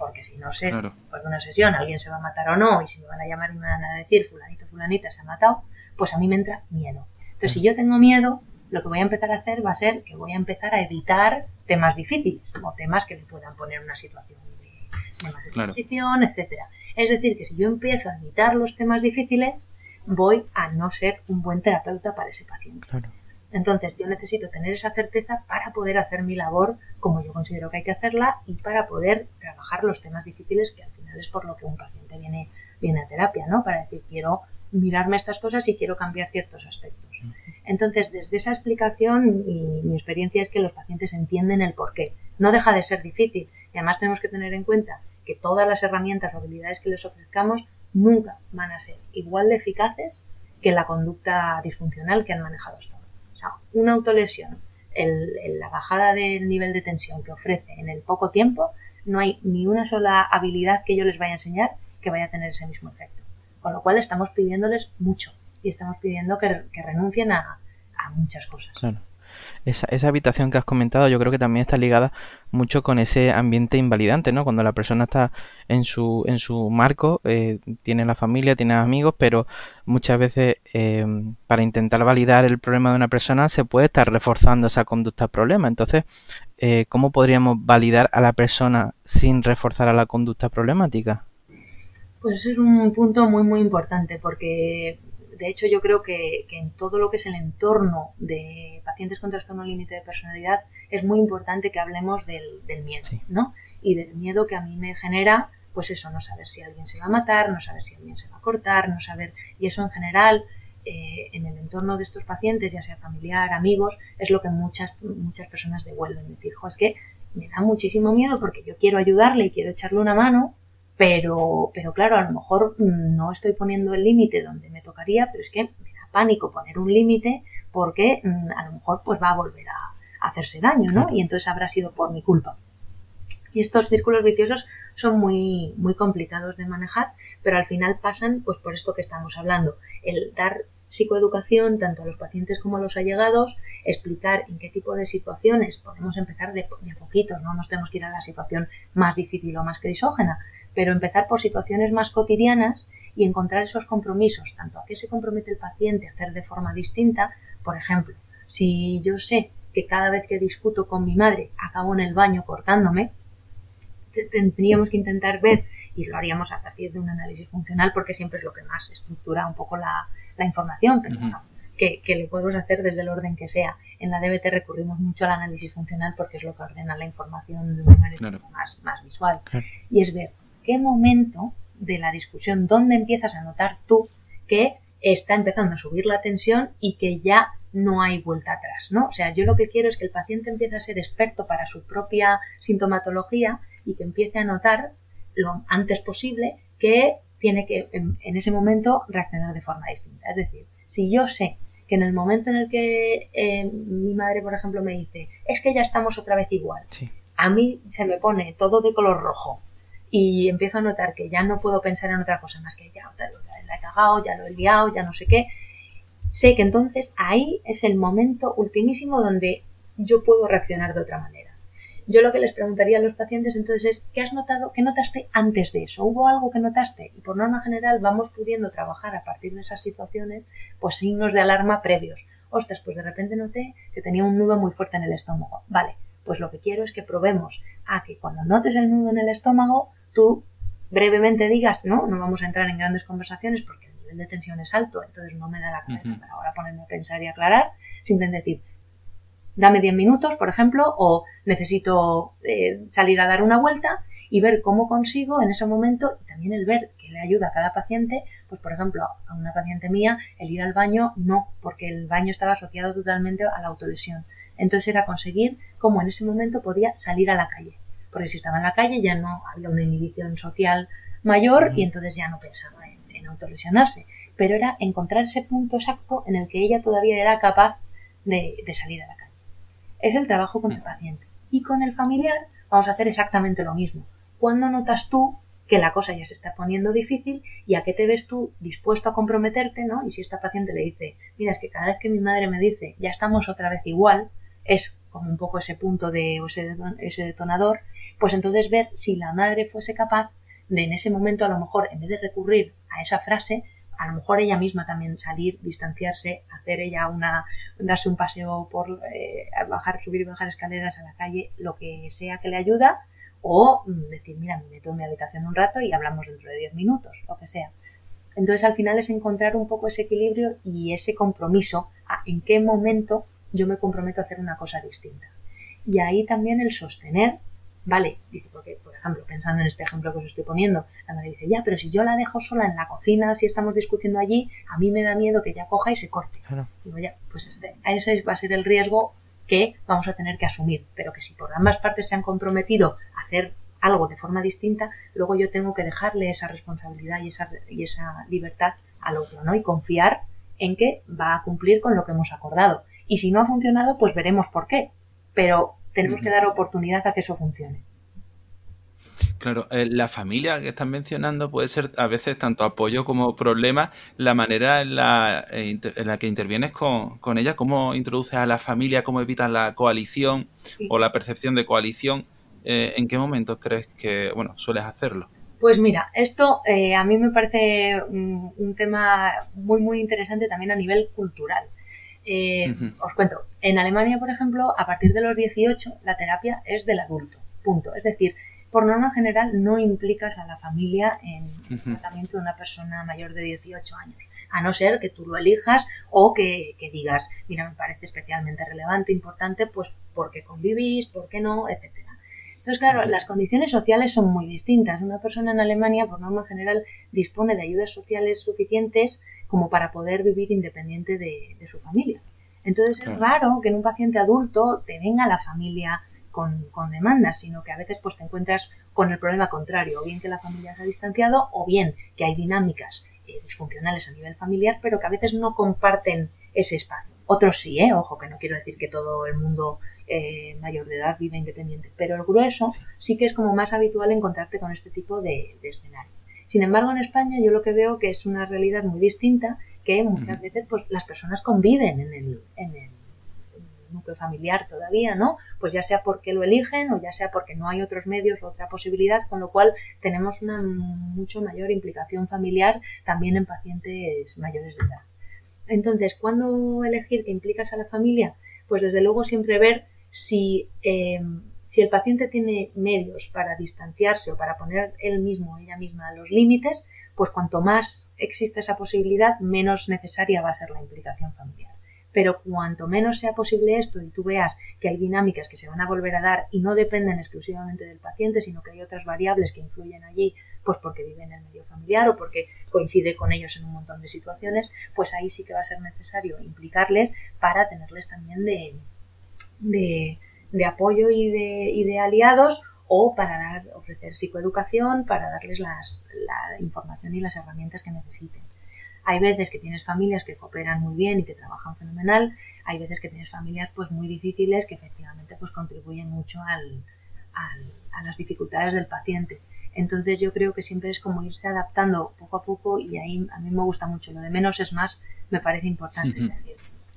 Porque si no sé, pues de una sesión alguien se va a matar o no, y si me van a llamar y me van a decir fulanito, fulanita se ha matado, pues a mí me entra miedo. Entonces, si yo tengo miedo, lo que voy a empezar a hacer va a ser que voy a empezar a evitar temas difíciles, o temas que me puedan poner en una situación de, más exposición, etcétera. Es decir, que si yo empiezo a evitar los temas difíciles, voy a no ser un buen terapeuta para ese paciente. Entonces yo necesito tener esa certeza para poder hacer mi labor como yo considero que hay que hacerla y para poder trabajar los temas difíciles que al final es por lo que un paciente viene, viene a terapia, ¿no? Para decir, quiero mirarme estas cosas y quiero cambiar ciertos aspectos. Entonces, desde esa explicación, mi, mi experiencia es que los pacientes entienden el por qué. No deja de ser difícil y además tenemos que tener en cuenta que todas las herramientas o habilidades que les ofrezcamos nunca van a ser igual de eficaces que la conducta disfuncional que han manejado hasta ahora. Sea, una autolesión, la bajada del nivel de tensión que ofrece en el poco tiempo, no hay ni una sola habilidad que yo les vaya a enseñar que vaya a tener ese mismo efecto. Con lo cual estamos pidiéndoles mucho y estamos pidiendo que, renuncien a, a muchas cosas esa, esa habitación que has comentado yo creo que también está ligada mucho con ese ambiente invalidante, ¿no? Cuando la persona está en su, en su marco, eh, tiene la familia, tiene amigos, pero muchas veces eh, para intentar validar el problema de una persona se puede estar reforzando esa conducta problema. Entonces, eh, ¿cómo podríamos validar a la persona sin reforzar a la conducta problemática? Pues es un punto muy muy importante porque de hecho, yo creo que, en todo lo que es el entorno de pacientes con trastorno límite de personalidad es muy importante que hablemos del, miedo, ¿no? Y del miedo que a mí me genera, pues eso, no saber si alguien se va a matar, no saber si alguien se va a cortar, no saber. Y eso en general, eh, en el entorno de estos pacientes, ya sea familiar, amigos, es lo que muchas, muchas personas devuelven. Decir, jo, es que me da muchísimo miedo porque yo quiero ayudarle y quiero echarle una mano, pero, pero claro, a lo mejor no estoy poniendo el límite donde me tocaría, pero es que me da pánico poner un límite porque mm, a lo mejor pues va a volver a, hacerse daño, ¿no? Y entonces habrá sido por mi culpa. Y estos círculos viciosos son muy, muy complicados de manejar, pero al final pasan pues por esto que estamos hablando, el dar psicoeducación tanto a los pacientes como a los allegados, explicar en qué tipo de situaciones podemos empezar de, de poquitos, no nos tenemos que ir a la situación más difícil o más crisógena, pero empezar por situaciones más cotidianas y encontrar esos compromisos, tanto a qué se compromete el paciente a hacer de forma distinta. Por ejemplo, si yo sé que cada vez que discuto con mi madre acabo en el baño cortándome, tendríamos que intentar ver, y lo haríamos a partir de un análisis funcional porque siempre es lo que más estructura un poco la, información, pero que, que, lo podemos hacer desde el orden que sea. En la DBT recurrimos mucho al análisis funcional porque es lo que ordena la información de una manera más, más visual. Y es ver qué momento de la discusión, dónde empiezas a notar tú que está empezando a subir la tensión y que ya no hay vuelta atrás, ¿no? O sea, yo lo que quiero es que el paciente empiece a ser experto para su propia sintomatología y que empiece a notar lo antes posible que tiene que en, ese momento reaccionar de forma distinta. Es decir, si yo sé que en el momento en el que eh, mi madre, por ejemplo, me dice, es que ya estamos otra vez igual, a mí se me pone todo de color rojo y empiezo a notar que ya no puedo pensar en otra cosa más que ya la he cagado, ya lo he liado, ya no sé qué, sé que entonces ahí es el momento ultimísimo donde yo puedo reaccionar de otra manera. Yo lo que les preguntaría a los pacientes entonces es, ¿qué has notado? ¿Qué notaste antes de eso? ¿Hubo algo que notaste? Y por norma general vamos pudiendo trabajar a partir de esas situaciones, pues signos de alarma previos. Ostras, pues de repente noté que tenía un nudo muy fuerte en el estómago. Vale, pues lo que quiero es que probemos a que cuando notes el nudo en el estómago, tú brevemente digas, no, no vamos a entrar en grandes conversaciones porque de tensión es alto, entonces no me da la cabeza para ahora ponerme a pensar y aclarar, simplemente decir, dame 10 minutos, por ejemplo, o necesito eh, salir a dar una vuelta y ver cómo consigo en ese momento y también el ver que le ayuda a cada paciente, pues por ejemplo, a una paciente mía, el ir al baño no, porque el baño estaba asociado totalmente a la autolesión. Entonces era conseguir cómo en ese momento podía salir a la calle. Porque si estaba en la calle ya no había una inhibición social mayor y entonces ya no pensaba autolesionarse, pero era encontrar ese punto exacto en el que ella todavía era capaz de, salir a la calle. Es el trabajo con el paciente. Y con el familiar vamos a hacer exactamente lo mismo. ¿Cuándo notas tú que la cosa ya se está poniendo difícil y a qué te ves tú dispuesto a comprometerte, ¿no? Y si esta paciente le dice, mira, es que cada vez que mi madre me dice, ya estamos otra vez igual, es como un poco ese punto de ese detonador, pues entonces ver si la madre fuese capaz de en ese momento a lo mejor en vez de recurrir a esa frase, a lo mejor ella misma también salir, distanciarse, hacer ella una, darse un paseo por eh, bajar, subir y bajar escaleras a la calle, lo que sea que le ayuda, o mm, decir, mira, me meto en mi habitación un rato y hablamos dentro de 10 minutos, lo que sea. Entonces al final es encontrar un poco ese equilibrio y ese compromiso a en qué momento yo me comprometo a hacer una cosa distinta. Y ahí también el sostener Vale, dice, porque, por ejemplo, pensando en este ejemplo que os estoy poniendo, la madre dice, ya, pero si yo la dejo sola en la cocina, si estamos discutiendo allí, a mí me da miedo que ella coja y se corte. Digo, ya, pues este, ese va a ser el riesgo que vamos a tener que asumir, pero que si por ambas partes se han comprometido a hacer algo de forma distinta, luego yo tengo que dejarle esa responsabilidad y esa, y esa libertad al otro, ¿no? Y confiar en que va a cumplir con lo que hemos acordado. Y si no ha funcionado, pues veremos por qué. Pero tenemos que dar oportunidad a que eso funcione. Claro, eh, la familia que están mencionando puede ser a veces tanto apoyo como problema. La manera en la, eh, en la que intervienes con, con, ella, cómo introduces a la familia, cómo evitas la coalición o la percepción de coalición, eh, ¿en qué momentos crees que bueno sueles hacerlo? Pues mira, esto a mí me parece un, un, tema muy muy interesante también a nivel cultural. Eh, os cuento, en Alemania, por ejemplo, a partir de los 18 la terapia es del adulto, punto. Es decir, por norma general no implicas a la familia en el tratamiento de una persona mayor de 18 años, a no ser que tú lo elijas o que, digas, mira, me parece especialmente relevante, importante, pues porque convivís, por qué no, etcétera. Entonces, claro, las condiciones sociales son muy distintas. Una persona en Alemania, por norma general, dispone de ayudas sociales suficientes como para poder vivir independiente de, su familia. Entonces es raro que en un paciente adulto te venga la familia con, demandas, sino que a veces pues te encuentras con el problema contrario, o bien que la familia se ha distanciado, o bien que hay dinámicas eh, disfuncionales a nivel familiar, pero que a veces no comparten ese espacio. Otros sí, ¿eh? ojo, que no quiero decir que todo el mundo eh, mayor de edad vive independiente, pero el grueso sí que es como más habitual encontrarte con este tipo de, de escenario. Sin embargo, en España yo lo que veo que es una realidad muy distinta, que muchas veces pues las personas conviven en el, en el núcleo familiar todavía, ¿no? Pues ya sea porque lo eligen o ya sea porque no hay otros medios o otra posibilidad, con lo cual tenemos una mucho mayor implicación familiar también en pacientes mayores de edad. Entonces, ¿cuándo elegir que implicas a la familia? Pues desde luego siempre ver si eh, si el paciente tiene medios para distanciarse o para poner él mismo o ella misma los límites, pues cuanto más exista esa posibilidad, menos necesaria va a ser la implicación familiar. Pero cuanto menos sea posible esto y tú veas que hay dinámicas que se van a volver a dar y no dependen exclusivamente del paciente, sino que hay otras variables que influyen allí, pues porque vive en el medio familiar o porque coincide con ellos en un montón de situaciones, pues ahí sí que va a ser necesario implicarles para tenerles también de, de, apoyo y de, y de aliados o para dar, ofrecer psicoeducación, para darles las, la información y las herramientas que necesiten. Hay veces que tienes familias que cooperan muy bien y que trabajan fenomenal, hay veces que tienes familias pues muy difíciles que efectivamente pues contribuyen mucho al, a las dificultades del paciente. Entonces yo creo que siempre es como irse adaptando poco a poco y ahí a mí me gusta mucho. Lo de menos es más, me parece importante.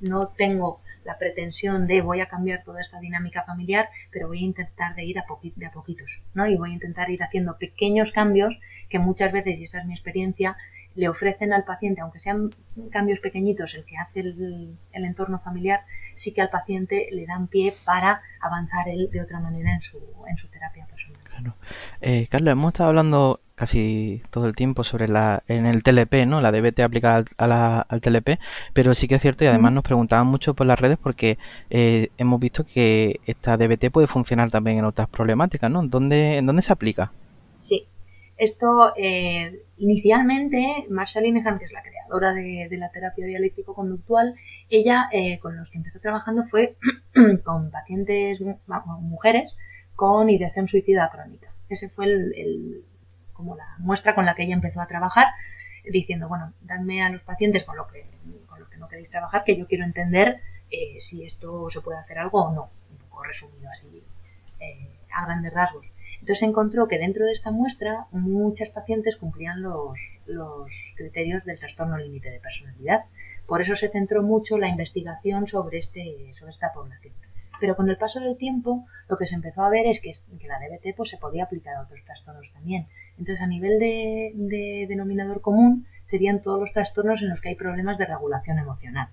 No tengo la pretensión de voy a cambiar toda esta dinámica familiar, pero voy a intentar de ir a de a poquitos, ¿no? Y voy a intentar ir haciendo pequeños cambios que muchas veces, y esa es mi experiencia, le ofrecen al paciente, aunque sean cambios pequeñitos el que hace el, entorno familiar, sí que al paciente le dan pie para avanzar él de otra manera en su, en su terapia personal. Eh, Carlos, hemos estado hablando casi todo el tiempo sobre la en el TLP, ¿no? La DBT aplicada al TLP, pero sí que es cierto y además nos preguntaban mucho por las redes porque eh, hemos visto que esta DBT puede funcionar también en otras problemáticas, ¿no? ¿En dónde, en dónde se aplica? Sí, esto eh, inicialmente Marsha Linehan, que es la creadora de, la terapia dialéctico-conductual, ella eh, con los que empezó trabajando fue con pacientes, mujeres, con ideación suicida crónica. Ese fue el como la muestra con la que ella empezó a trabajar, diciendo, bueno, dadme a los pacientes con lo que, con lo que no queréis trabajar, que yo quiero entender eh, si esto se puede hacer algo o no, un poco resumido así, eh, a grandes rasgos. Entonces encontró que dentro de esta muestra muchas pacientes cumplían los, los criterios del trastorno límite de personalidad. Por eso se centró mucho la investigación sobre, este, sobre esta población. Pero con el paso del tiempo, lo que se empezó a ver es que, que la DBT pues, se podía aplicar a otros trastornos también. Entonces, a nivel de, denominador común, serían todos los trastornos en los que hay problemas de regulación emocional,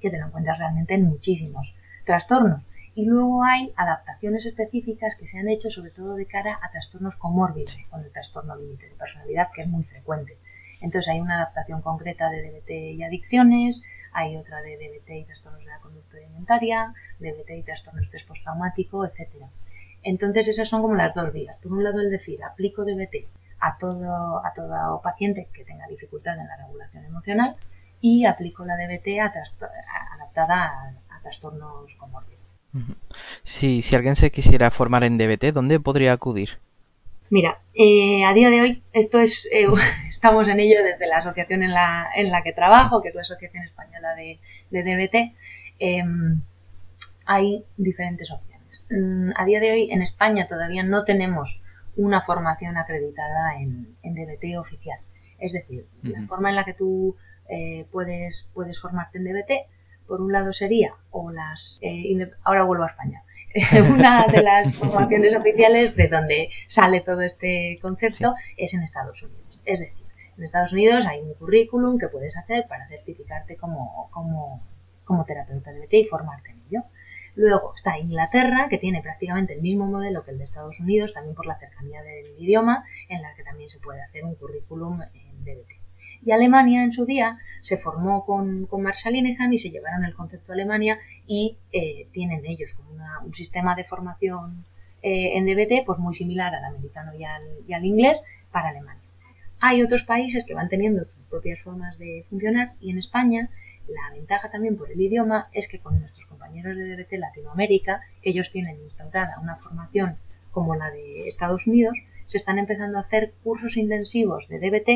que te lo encuentras realmente en muchísimos trastornos. Y luego hay adaptaciones específicas que se han hecho sobre todo de cara a trastornos comórbidos, con el trastorno límite de personalidad, que es muy frecuente. Entonces hay una adaptación concreta de DBT y adicciones, hay otra de DBT y trastornos alimentaria, DBT y trastornos de estrés postraumático, etcétera. Entonces esas son como las dos vías. Por un lado el decir, aplico DBT a todo, a todo paciente que tenga dificultad en la regulación emocional y aplico la DBT adaptada a, trastornos comórbidos. Si, si alguien se quisiera formar en DBT, ¿dónde podría acudir? Mira, eh, a día de hoy esto es eh, estamos en ello desde la asociación en la, en la que trabajo, que es la Asociación Española de, DBT. Em, hay diferentes opciones. Mm, a día de hoy en España todavía no tenemos una formación acreditada en, DBT oficial. Es decir, la forma en la que tú eh, puedes, puedes formarte en DBT, por un lado sería, o las... Eh, ahora vuelvo a España. una de las formaciones oficiales de donde sale todo este concepto es en Estados Unidos. Es decir, en Estados Unidos hay un currículum que puedes hacer para certificarte como, como, como terapeuta de DBT y formarte en ello. Luego está Inglaterra, que tiene prácticamente el mismo modelo que el de Estados Unidos, también por la cercanía del idioma, en la que también se puede hacer un currículum en DBT. Y Alemania en su día se formó con, con Marshall Linehan y se llevaron el concepto a Alemania y eh, tienen ellos un sistema de formación eh, en DBT pues muy similar al americano y al, y al inglés para Alemania. Hay otros países que van teniendo sus propias formas de funcionar y en España la ventaja también por el idioma es que con nuestros compañeros de DBT Latinoamérica, que ellos tienen instaurada una formación como la de Estados Unidos, se están empezando a hacer cursos intensivos de DBT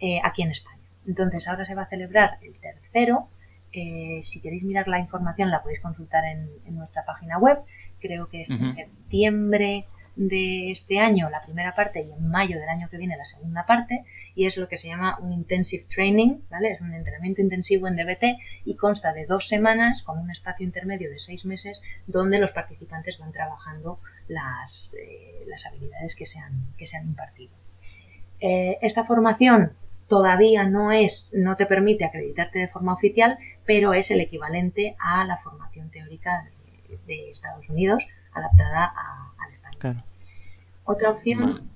eh, aquí en España. Entonces ahora se va a celebrar el tercero. Eh, si queréis mirar la información la podéis consultar en, nuestra página web. Creo que es en septiembre de este año la primera parte y en mayo del año que viene la segunda parte y es lo que se llama un intensive training, ¿vale? Es un entrenamiento intensivo en DBT y consta de dos semanas con un espacio intermedio de seis meses donde los participantes van trabajando las, eh, las habilidades que se han, que se han impartido. Eh, esta formación todavía no es, no te permite acreditarte de forma oficial, pero es el equivalente a la formación teórica de, Estados Unidos adaptada a, Otra opción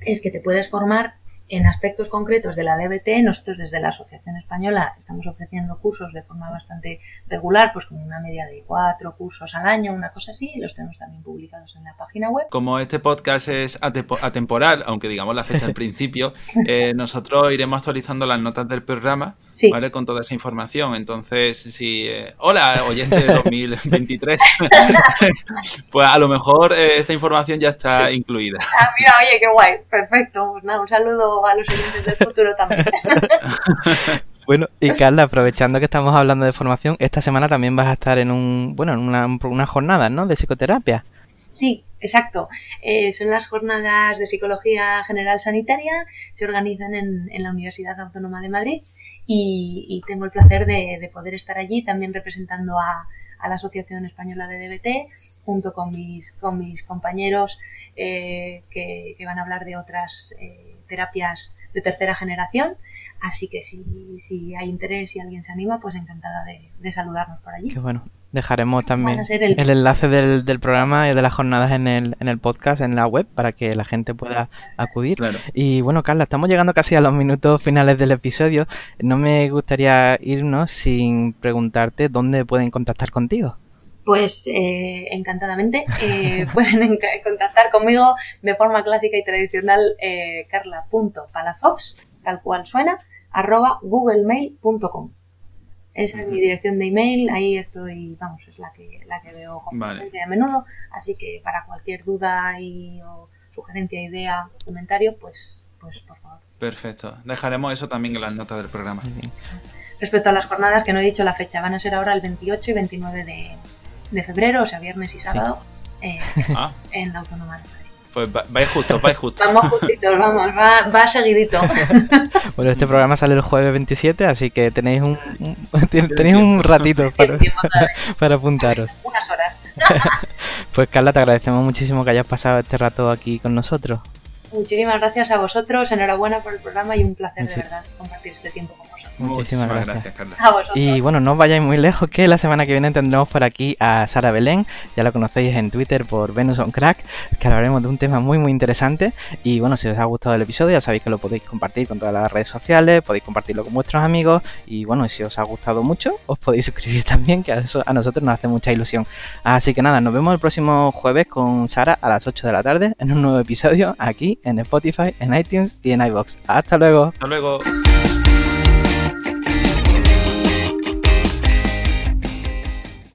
es que te puedes formar en aspectos concretos de la DBT, nosotros desde la Asociación Española estamos ofreciendo cursos de forma bastante regular, pues como una media de cuatro cursos al año, una cosa así, y los tenemos también publicados en la página web. Como este podcast es atemporal, aunque digamos la fecha al principio, eh, nosotros iremos actualizando las notas del programa ¿vale? Con toda esa información. Entonces, si, eh, hola, oyente de 2023, pues a lo mejor eh, esta información ya está incluida. Ah, mira, oye, qué guay, perfecto. Pues nada, un saludo a los oyentes del futuro también. Bueno, y Carla, aprovechando que estamos hablando de formación, esta semana también vas a estar en un, bueno, en una, una jornada, ¿no? De psicoterapia. Sí, exacto. Eh, son las jornadas de psicología general sanitaria, se organizan en, en la Universidad Autónoma de Madrid y, tengo el placer de, poder estar allí también representando a, la Asociación Española de DBT junto con mis, con mis compañeros eh, que, van a hablar de otras eh, terapias de tercera generación. Así que si, si hay interés y alguien se anima, pues encantada de, de saludarnos por allí. Qué bueno. Dejaremos también el... enlace del, del, programa y de las jornadas en el, en el podcast, en la web, para que la gente pueda acudir. Y bueno, Carla, estamos llegando casi a los minutos finales del episodio. No me gustaría irnos sin preguntarte dónde pueden contactar contigo. Pues eh, encantadamente eh, pueden contactar conmigo de forma clásica y tradicional eh, carla.palafox, tal cual suena, arroba googlemail.com. Esa es mi dirección de email, ahí estoy, vamos, es la que, la que veo a menudo, así que para cualquier duda y, o sugerencia, idea, comentario, pues, pues por favor. Perfecto, dejaremos eso también en las notas del programa. Respecto a las jornadas, que no he dicho la fecha, van a ser ahora el 28 y 29 de, de febrero, o sea, viernes y sábado, eh, ah. en la Autónoma pues vais justo, vais justo. Vamos justitos, vamos, va, va seguidito. bueno, este programa sale el jueves 27, así que tenéis un, tenéis un ratito para, para apuntaros. Unas horas. pues Carla, te agradecemos muchísimo que hayas pasado este rato aquí con nosotros. Muchísimas gracias a vosotros, enhorabuena por el programa y un placer de verdad compartir este tiempo con Muchísimas, gracias. Carla. Y bueno, no vayáis muy lejos, que la semana que viene tendremos por aquí a Sara Belén, ya la conocéis en Twitter por Venus on Crack, que hablaremos de un tema muy muy interesante. Y bueno, si os ha gustado el episodio, ya sabéis que lo podéis compartir con todas las redes sociales, podéis compartirlo con vuestros amigos. Y bueno, si os ha gustado mucho, os podéis suscribir también, que a, eso, a nosotros nos hace mucha ilusión. Así que nada, nos vemos el próximo jueves con Sara a las 8 de la tarde en un nuevo episodio aquí en Spotify, en iTunes y en iBox. Hasta luego. Hasta luego.